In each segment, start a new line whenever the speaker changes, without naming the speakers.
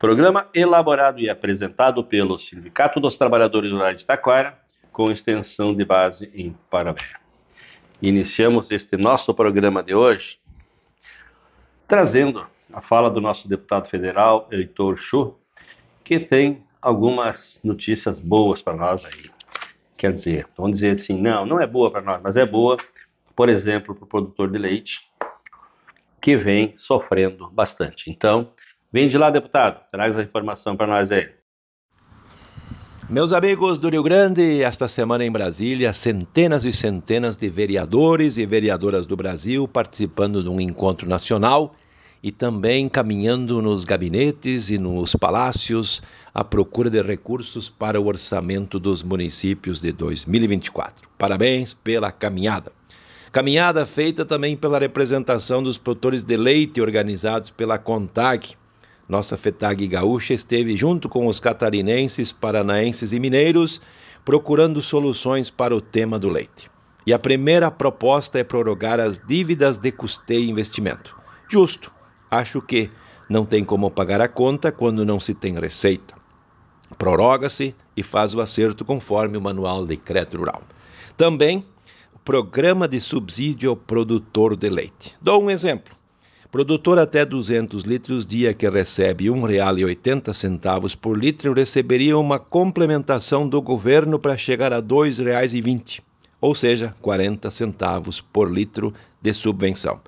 Programa elaborado e apresentado pelo Sindicato dos Trabalhadores Rurais de Taquara, com extensão de base em Parabé. Iniciamos este nosso programa de hoje trazendo a fala do nosso deputado federal, Heitor Chu, que tem algumas notícias boas para nós aí. Quer dizer, vamos dizer assim, não, não é boa para nós, mas é boa, por exemplo, para o produtor de leite, que vem sofrendo bastante. Então, Vem de lá, deputado. Traz a informação para nós aí.
Meus amigos do Rio Grande, esta semana em Brasília, centenas e centenas de vereadores e vereadoras do Brasil participando de um encontro nacional e também caminhando nos gabinetes e nos palácios à procura de recursos para o orçamento dos municípios de 2024. Parabéns pela caminhada. Caminhada feita também pela representação dos produtores de leite organizados pela CONTAG, nossa FETAG gaúcha esteve junto com os catarinenses, paranaenses e mineiros procurando soluções para o tema do leite. E a primeira proposta é prorrogar as dívidas de custeio e investimento. Justo. Acho que não tem como pagar a conta quando não se tem receita. Prorroga-se e faz o acerto conforme o Manual de Crédito Rural. Também o Programa de Subsídio ao Produtor de Leite. Dou um exemplo. Produtor até 200 litros dia que recebe R$ 1,80 por litro receberia uma complementação do governo para chegar a R$ 2,20, ou seja, 40 centavos por litro de subvenção.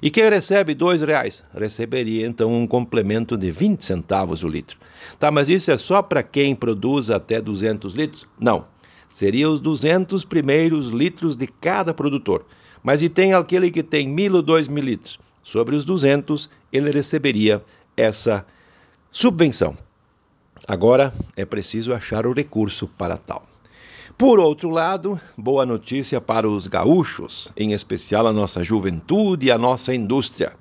E quem recebe R$ reais receberia então um complemento de 20 centavos o litro. Tá, mas isso é só para quem produz até 200 litros? Não. Seria os 200 primeiros litros de cada produtor. Mas e tem aquele que tem mil ou dois mil litros? Sobre os 200, ele receberia essa subvenção. Agora é preciso achar o recurso para tal. Por outro lado, boa notícia para os gaúchos, em especial a nossa juventude e a nossa indústria.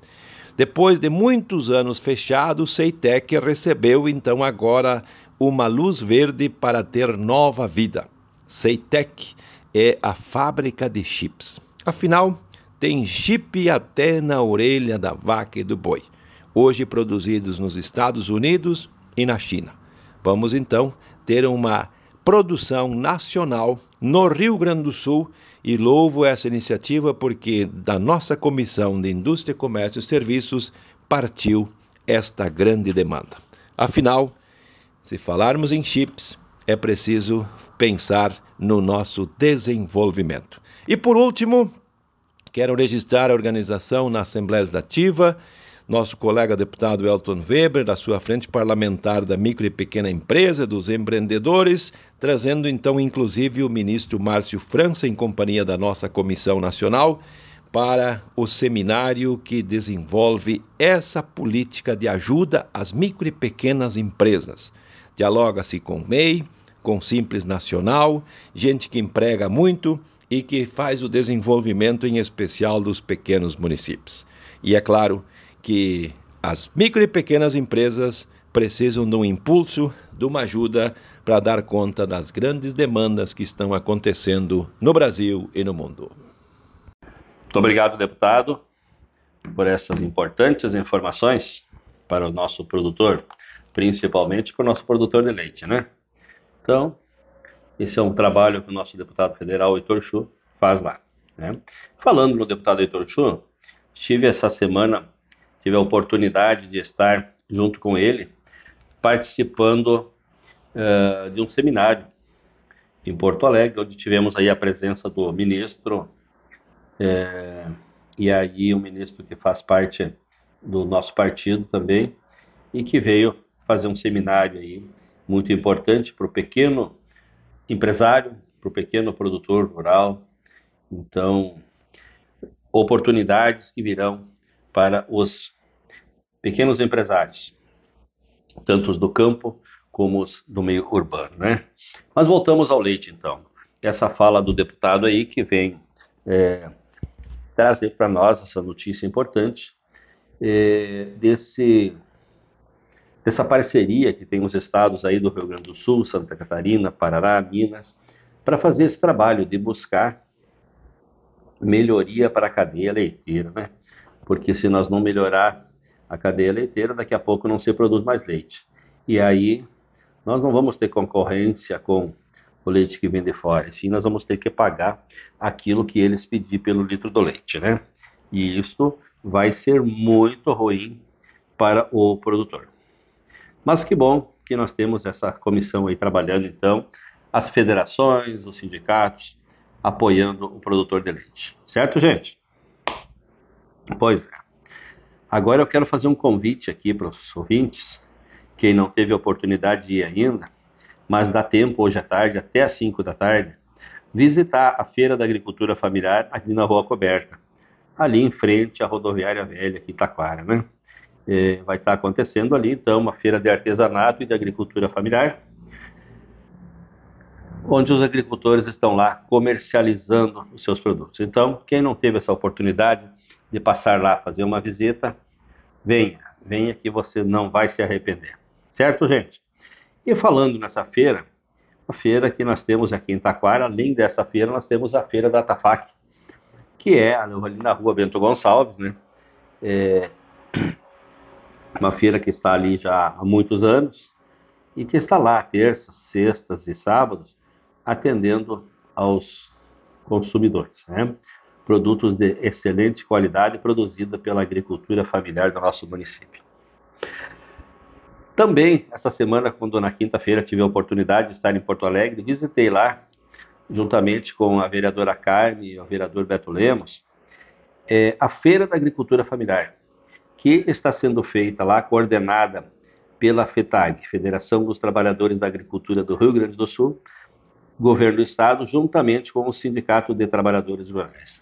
Depois de muitos anos fechado, Ceitec recebeu então agora uma luz verde para ter nova vida. Ceitec é a fábrica de chips. Afinal, tem chip até na orelha da vaca e do boi, hoje produzidos nos Estados Unidos e na China. Vamos então ter uma produção nacional no Rio Grande do Sul e louvo essa iniciativa porque da nossa Comissão de Indústria, Comércio e Serviços partiu esta grande demanda. Afinal, se falarmos em chips, é preciso pensar no nosso desenvolvimento. E por último, quero registrar a organização na Assembleia Legislativa nosso colega deputado Elton Weber, da sua frente parlamentar da micro e pequena empresa, dos empreendedores, trazendo então inclusive o ministro Márcio França, em companhia da nossa Comissão Nacional, para o seminário que desenvolve essa política de ajuda às micro e pequenas empresas. Dialoga-se com MEI, com Simples Nacional, gente que emprega muito e que faz o desenvolvimento em especial dos pequenos municípios. E é claro, que as micro e pequenas empresas precisam de um impulso, de uma ajuda para dar conta das grandes demandas que estão acontecendo no Brasil e no mundo.
Muito obrigado, deputado, por essas importantes informações para o nosso produtor, principalmente para o nosso produtor de leite, né? Então, esse é um trabalho que o nosso deputado federal, Heitor Chu, faz lá. Né? Falando no deputado Heitor Chu, estive essa semana tive a oportunidade de estar junto com ele participando uh, de um seminário em Porto Alegre, onde tivemos aí a presença do ministro é, e aí o ministro que faz parte do nosso partido também e que veio fazer um seminário aí muito importante para o pequeno empresário, para o pequeno produtor rural. Então, oportunidades que virão para os pequenos empresários, tanto os do campo como os do meio urbano, né? Mas voltamos ao leite, então. Essa fala do deputado aí que vem é, trazer para nós essa notícia importante é, desse dessa parceria que tem os estados aí do Rio Grande do Sul, Santa Catarina, Paraná, Minas, para fazer esse trabalho de buscar melhoria para a cadeia leiteira, né? porque se nós não melhorar a cadeia leiteira, daqui a pouco não se produz mais leite. E aí nós não vamos ter concorrência com o leite que vem de fora, sim nós vamos ter que pagar aquilo que eles pedir pelo litro do leite, né? E isso vai ser muito ruim para o produtor. Mas que bom que nós temos essa comissão aí trabalhando, então, as federações, os sindicatos, apoiando o produtor de leite. Certo, gente? Pois é. Agora eu quero fazer um convite aqui para os ouvintes, quem não teve a oportunidade de ir ainda, mas dá tempo hoje à tarde, até às 5 da tarde, visitar a Feira da Agricultura Familiar aqui na Rua Coberta, ali em frente à rodoviária velha aqui em Taquara, né? É, vai estar acontecendo ali, então, uma feira de artesanato e de agricultura familiar, onde os agricultores estão lá comercializando os seus produtos. Então, quem não teve essa oportunidade, de passar lá, fazer uma visita, venha, venha que você não vai se arrepender. Certo, gente? E falando nessa feira, a feira que nós temos aqui em Taquara, além dessa feira, nós temos a feira da Tafac, que é ali na rua Bento Gonçalves, né? É uma feira que está ali já há muitos anos e que está lá terças, sextas e sábados atendendo aos consumidores, né? produtos de excelente qualidade produzida pela agricultura familiar do nosso município. Também, essa semana, quando na quinta-feira tive a oportunidade de estar em Porto Alegre, visitei lá, juntamente com a vereadora Carme e o vereador Beto Lemos, é, a Feira da Agricultura Familiar, que está sendo feita lá, coordenada pela FETAG, Federação dos Trabalhadores da Agricultura do Rio Grande do Sul, Governo do Estado, juntamente com o Sindicato de Trabalhadores Rurais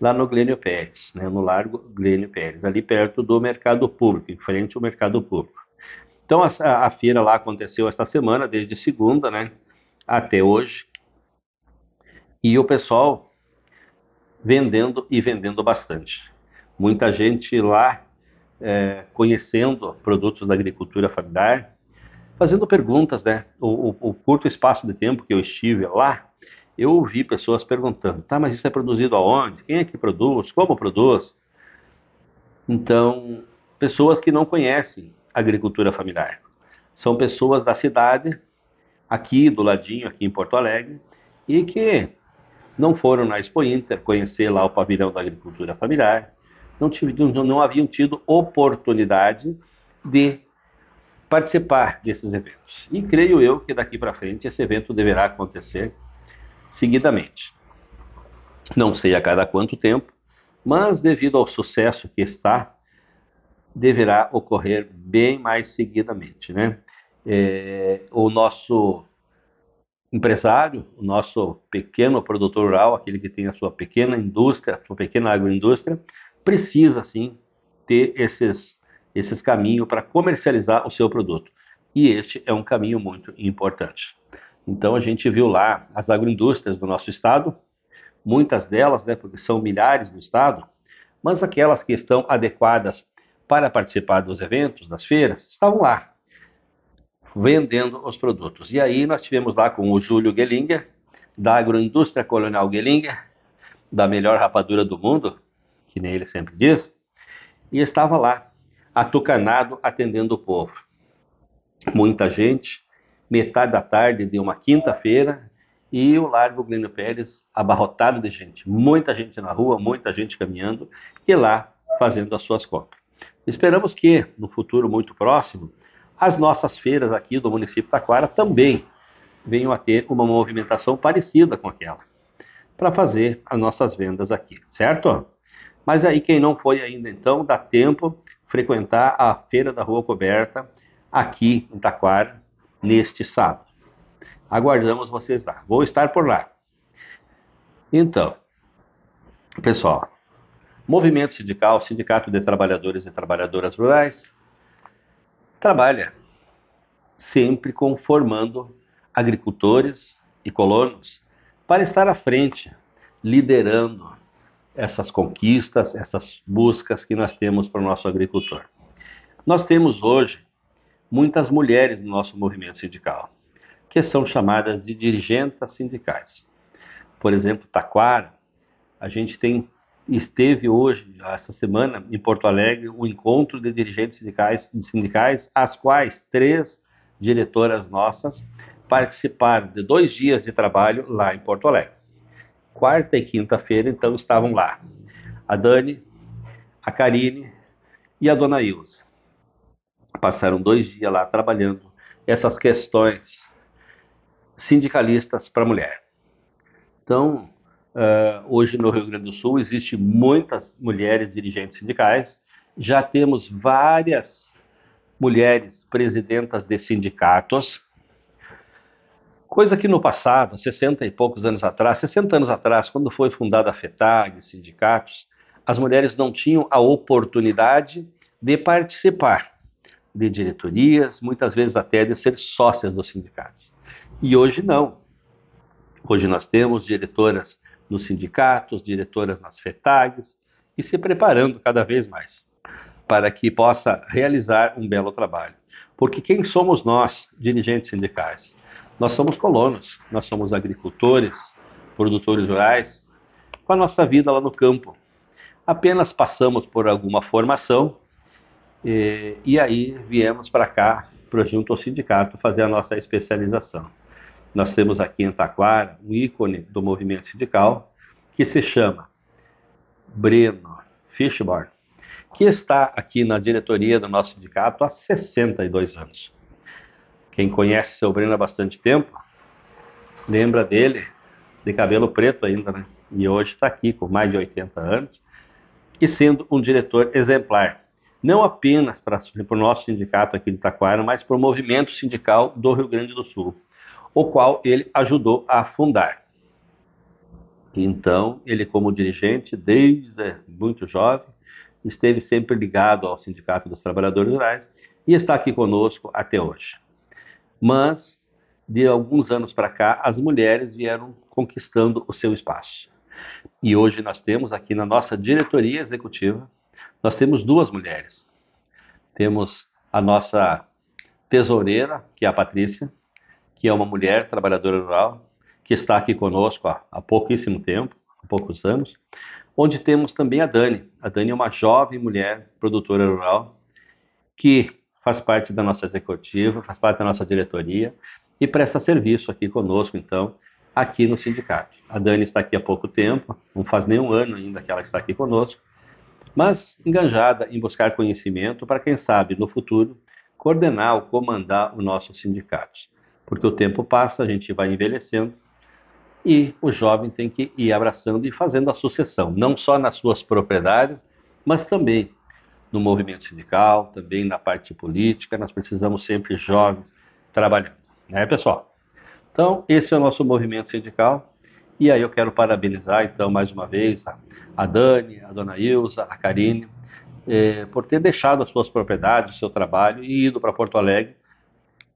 lá no Glênio Pérez, né, no Largo Glênio Pérez, ali perto do mercado público, em frente ao mercado público. Então, a, a feira lá aconteceu esta semana, desde segunda, né, até hoje, e o pessoal vendendo e vendendo bastante. Muita gente lá é, conhecendo produtos da agricultura familiar, fazendo perguntas, né? O, o, o curto espaço de tempo que eu estive lá, eu ouvi pessoas perguntando: tá, mas isso é produzido aonde? Quem é que produz? Como produz? Então, pessoas que não conhecem agricultura familiar. São pessoas da cidade, aqui do ladinho, aqui em Porto Alegre, e que não foram na Expo Inter conhecer lá o pavilhão da agricultura familiar, não, não, não haviam tido oportunidade de participar desses eventos. E creio eu que daqui para frente esse evento deverá acontecer seguidamente. Não sei a cada quanto tempo, mas devido ao sucesso que está, deverá ocorrer bem mais seguidamente, né? É, o nosso empresário, o nosso pequeno produtor rural, aquele que tem a sua pequena indústria, a sua pequena agroindústria, precisa sim ter esses, esses caminhos para comercializar o seu produto. E este é um caminho muito importante. Então a gente viu lá as agroindústrias do nosso estado, muitas delas, né, porque são milhares no estado, mas aquelas que estão adequadas para participar dos eventos, das feiras, estavam lá, vendendo os produtos. E aí nós tivemos lá com o Júlio Gellinger, da agroindústria colonial Gellinger, da melhor rapadura do mundo, que nem ele sempre diz, e estava lá, atucanado, atendendo o povo. Muita gente, metade da tarde de uma quinta-feira, e o Largo Glênio Pérez abarrotado de gente, muita gente na rua, muita gente caminhando, e lá fazendo as suas compras. Esperamos que, no futuro muito próximo, as nossas feiras aqui do município de Taquara também venham a ter uma movimentação parecida com aquela, para fazer as nossas vendas aqui, certo? Mas aí quem não foi ainda então, dá tempo frequentar a Feira da Rua Coberta aqui em Taquara neste sábado. Aguardamos vocês lá. Vou estar por lá. Então, pessoal, movimento sindical, Sindicato de Trabalhadores e Trabalhadoras Rurais, trabalha sempre conformando agricultores e colonos para estar à frente, liderando essas conquistas, essas buscas que nós temos para o nosso agricultor. Nós temos hoje muitas mulheres no nosso movimento sindical, que são chamadas de dirigentes sindicais. Por exemplo, Taquara, a gente tem esteve hoje, essa semana, em Porto Alegre, o um encontro de dirigentes sindicais, sindicais, as quais três diretoras nossas participaram de dois dias de trabalho lá em Porto Alegre. Quarta e quinta-feira, então, estavam lá a Dani, a Karine e a Dona Ilza. Passaram dois dias lá trabalhando essas questões sindicalistas para mulher. Então, Uh, hoje no Rio Grande do Sul existe muitas mulheres dirigentes sindicais, já temos várias mulheres presidentas de sindicatos, coisa que no passado, 60 e poucos anos atrás, 60 anos atrás, quando foi fundada a FETAG, sindicatos, as mulheres não tinham a oportunidade de participar de diretorias, muitas vezes até de ser sócias dos sindicatos. E hoje não. Hoje nós temos diretoras nos sindicatos, diretoras nas FETAGs e se preparando cada vez mais para que possa realizar um belo trabalho. Porque quem somos nós, dirigentes sindicais? Nós somos colonos, nós somos agricultores, produtores rurais, com a nossa vida lá no campo. Apenas passamos por alguma formação e, e aí viemos para cá, para junto ao sindicato, fazer a nossa especialização. Nós temos aqui em Taquara um ícone do movimento sindical que se chama Breno Fishborn, que está aqui na diretoria do nosso sindicato há 62 anos. Quem conhece seu Breno há bastante tempo, lembra dele de cabelo preto ainda, né? E hoje está aqui com mais de 80 anos e sendo um diretor exemplar, não apenas para, o nosso sindicato aqui de Taquara, mas para o movimento sindical do Rio Grande do Sul o qual ele ajudou a fundar. Então, ele, como dirigente, desde muito jovem, esteve sempre ligado ao Sindicato dos Trabalhadores Rurais e está aqui conosco até hoje. Mas, de alguns anos para cá, as mulheres vieram conquistando o seu espaço. E hoje nós temos aqui na nossa diretoria executiva, nós temos duas mulheres. Temos a nossa tesoureira, que é a Patrícia, que é uma mulher trabalhadora rural, que está aqui conosco há, há pouquíssimo tempo, há poucos anos, onde temos também a Dani. A Dani é uma jovem mulher produtora rural que faz parte da nossa executiva, faz parte da nossa diretoria e presta serviço aqui conosco, então, aqui no sindicato. A Dani está aqui há pouco tempo, não faz nem um ano ainda que ela está aqui conosco, mas enganjada em buscar conhecimento para, quem sabe, no futuro, coordenar ou comandar os nossos sindicatos. Porque o tempo passa, a gente vai envelhecendo e o jovem tem que ir abraçando e fazendo a sucessão, não só nas suas propriedades, mas também no movimento sindical, também na parte política. Nós precisamos sempre jovens trabalhando, né, pessoal? Então, esse é o nosso movimento sindical. E aí eu quero parabenizar, então, mais uma vez, a, Dani, a dona Ilza, a Karine, eh, por ter deixado as suas propriedades, o seu trabalho e ido para Porto Alegre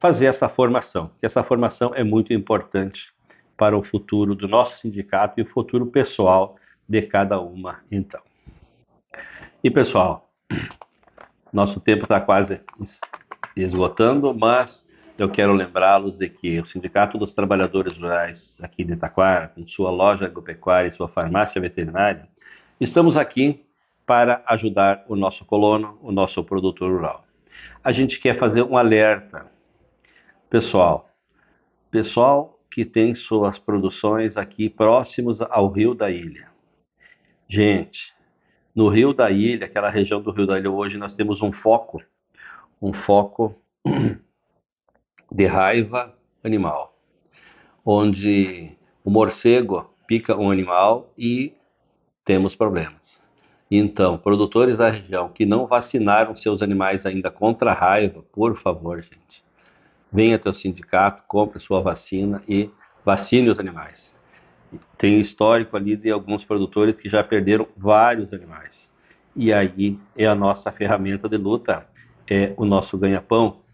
fazer essa formação, que essa formação é muito importante para o futuro do nosso sindicato e o futuro pessoal de cada uma, então. E pessoal, nosso tempo está quase esgotando, mas eu quero lembrá-los de que o Sindicato dos Trabalhadores Rurais aqui de Itaquara, com sua loja agropecuária e sua farmácia veterinária, estamos aqui para ajudar o nosso colono, o nosso produtor rural. A gente quer fazer um alerta, pessoal. Pessoal que tem suas produções aqui próximos ao Rio da Ilha. Gente, no Rio da Ilha, aquela região do Rio da Ilha, hoje nós temos um foco, um foco de raiva animal, onde o morcego pica um animal e temos problemas. Então, produtores da região que não vacinaram seus animais ainda contra a raiva, por favor, gente, venha até o sindicato, compre sua vacina e vacine os animais. Tem histórico ali de alguns produtores que já perderam vários animais. E aí é a nossa ferramenta de luta, é o nosso ganha-pão,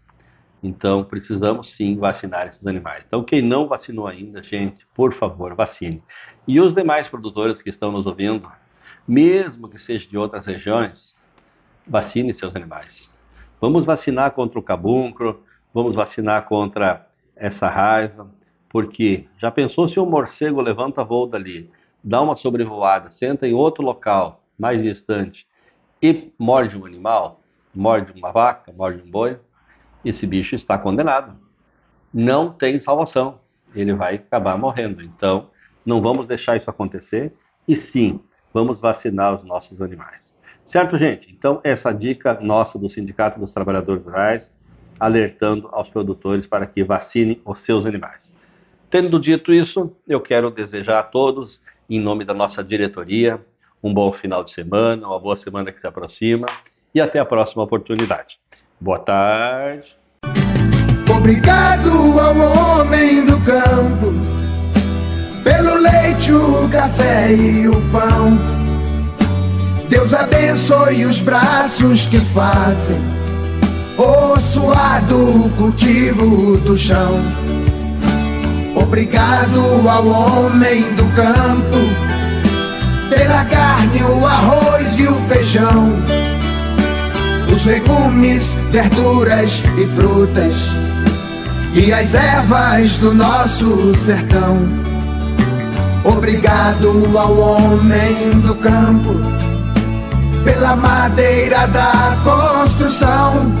então, precisamos sim vacinar esses animais. Então, quem não vacinou ainda, gente, por favor, vacine. E os demais produtores que estão nos ouvindo, mesmo que seja de outras regiões, vacine seus animais. Vamos vacinar contra o cabuncro, vamos vacinar contra essa raiva, porque já pensou se um morcego levanta voo dali, dá uma sobrevoada, senta em outro local mais distante e morde um animal, morde uma vaca, morde um boi? esse bicho está condenado. Não tem salvação. Ele vai acabar morrendo. Então, não vamos deixar isso acontecer e sim, vamos vacinar os nossos animais. Certo, gente? Então, essa dica nossa do Sindicato dos Trabalhadores Rurais, alertando aos produtores para que vacinem os seus animais. Tendo dito isso, eu quero desejar a todos, em nome da nossa diretoria, um bom final de semana, uma boa semana que se aproxima e até a próxima oportunidade. Boa tarde.
Obrigado ao homem do campo pelo leite, o café e o pão. Deus abençoe os braços que fazem o suado cultivo do chão. Obrigado ao homem do campo pela carne, o arroz e o feijão os legumes, verduras e frutas e as ervas do nosso sertão. Obrigado ao homem do campo pela madeira da construção,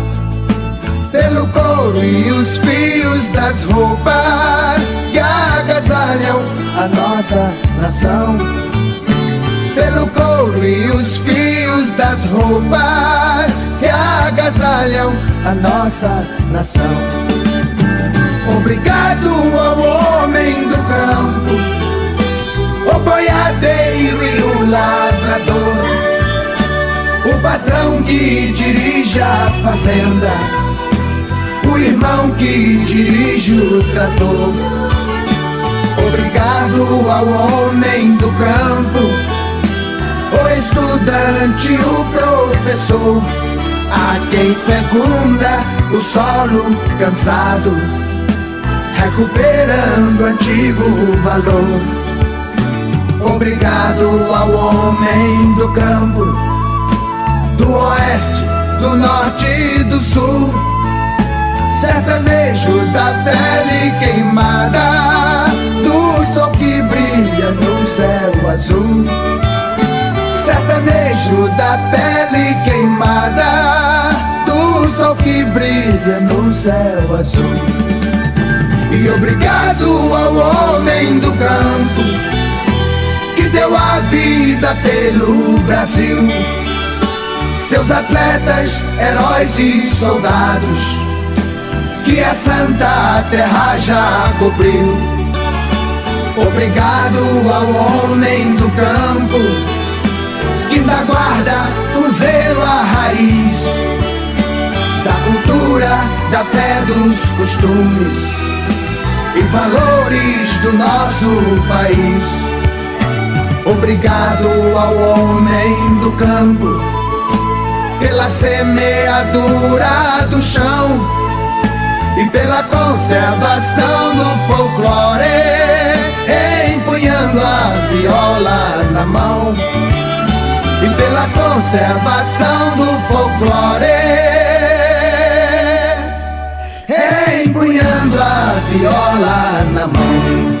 pelo couro e os fios das roupas que agasalham a nossa nação, pelo couro e os fios das roupas que agasalham a nossa nação. Obrigado ao homem do campo, o boiadeiro e o lavrador, o patrão que dirige a fazenda, irmão que dirige o trator. Obrigado ao homem do campo, o estudante, o professor a quem fecunda o solo cansado, recuperando antigo valor. Obrigado ao homem do campo, do oeste, do norte e do sul, sertanejo da pele queimada, do sol que brilha no céu azul sertanejo da pele queimada, do sol que brilha no céu azul. E obrigado ao homem do campo que deu a vida pelo Brasil. seus atletas, heróis e soldados, que a santa terra já cobriu. Obrigado ao homem do campo, que da guarda o zelo a raiz, da cultura, da fé, dos costumes e valores do nosso país. Obrigado ao homem do campo pela semeadura do chão e pela conservação do folclore, empunhando a viola na mão e pela conservação do folclore, empunhando a viola na mão.